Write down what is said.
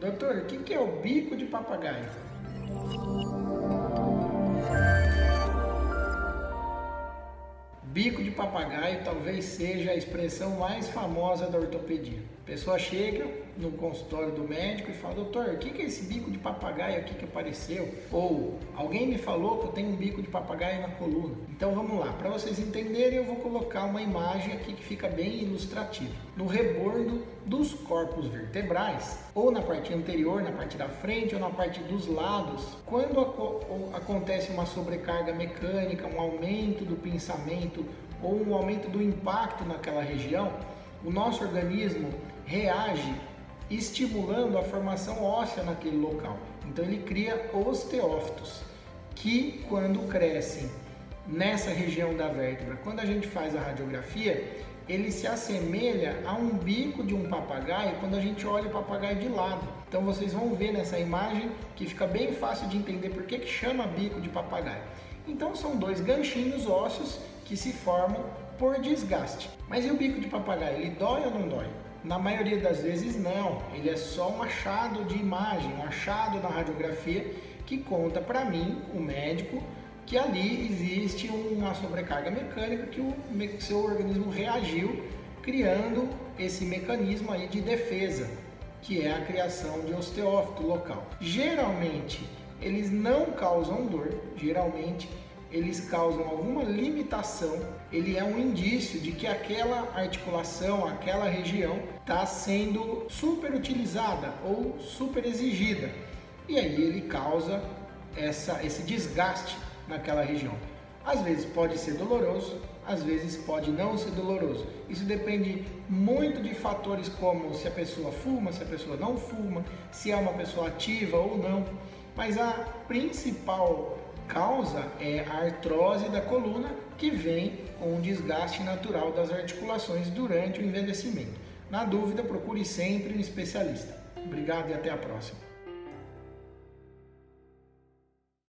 Doutor, o que é o bico de papagaio? Bico de papagaio talvez seja a expressão mais famosa da ortopedia. A pessoa chega no consultório do médico e fala: Doutor, o que é esse bico de papagaio aqui que apareceu? Ou alguém me falou que eu tenho um bico de papagaio na coluna. Então vamos lá, para vocês entenderem, eu vou colocar uma imagem aqui que fica bem ilustrativa. No rebordo dos corpos vertebrais, ou na parte anterior, na parte da frente ou na parte dos lados, quando acontece uma sobrecarga mecânica, um aumento do pensamento ou um aumento do impacto naquela região, o nosso organismo reage estimulando a formação óssea naquele local. Então ele cria osteófitos, que quando crescem nessa região da vértebra, quando a gente faz a radiografia, ele se assemelha a um bico de um papagaio quando a gente olha o papagaio de lado. Então vocês vão ver nessa imagem que fica bem fácil de entender por que, que chama bico de papagaio. Então são dois ganchinhos ósseos que se formam por desgaste. Mas e o bico de papagaio? Ele dói ou não dói? Na maioria das vezes não, ele é só um achado de imagem, um achado na radiografia que conta para mim, o médico, que ali existe uma sobrecarga mecânica que o seu organismo reagiu, criando esse mecanismo aí de defesa, que é a criação de osteófito local. Geralmente, eles não causam dor, geralmente eles causam alguma limitação, ele é um indício de que aquela articulação, aquela região está sendo super utilizada ou super exigida. E aí ele causa essa, esse desgaste naquela região. Às vezes pode ser doloroso, às vezes pode não ser doloroso. Isso depende muito de fatores como se a pessoa fuma, se a pessoa não fuma, se é uma pessoa ativa ou não. Mas a principal causa é a artrose da coluna, que vem com o desgaste natural das articulações durante o envelhecimento. Na dúvida, procure sempre um especialista. Obrigado e até a próxima.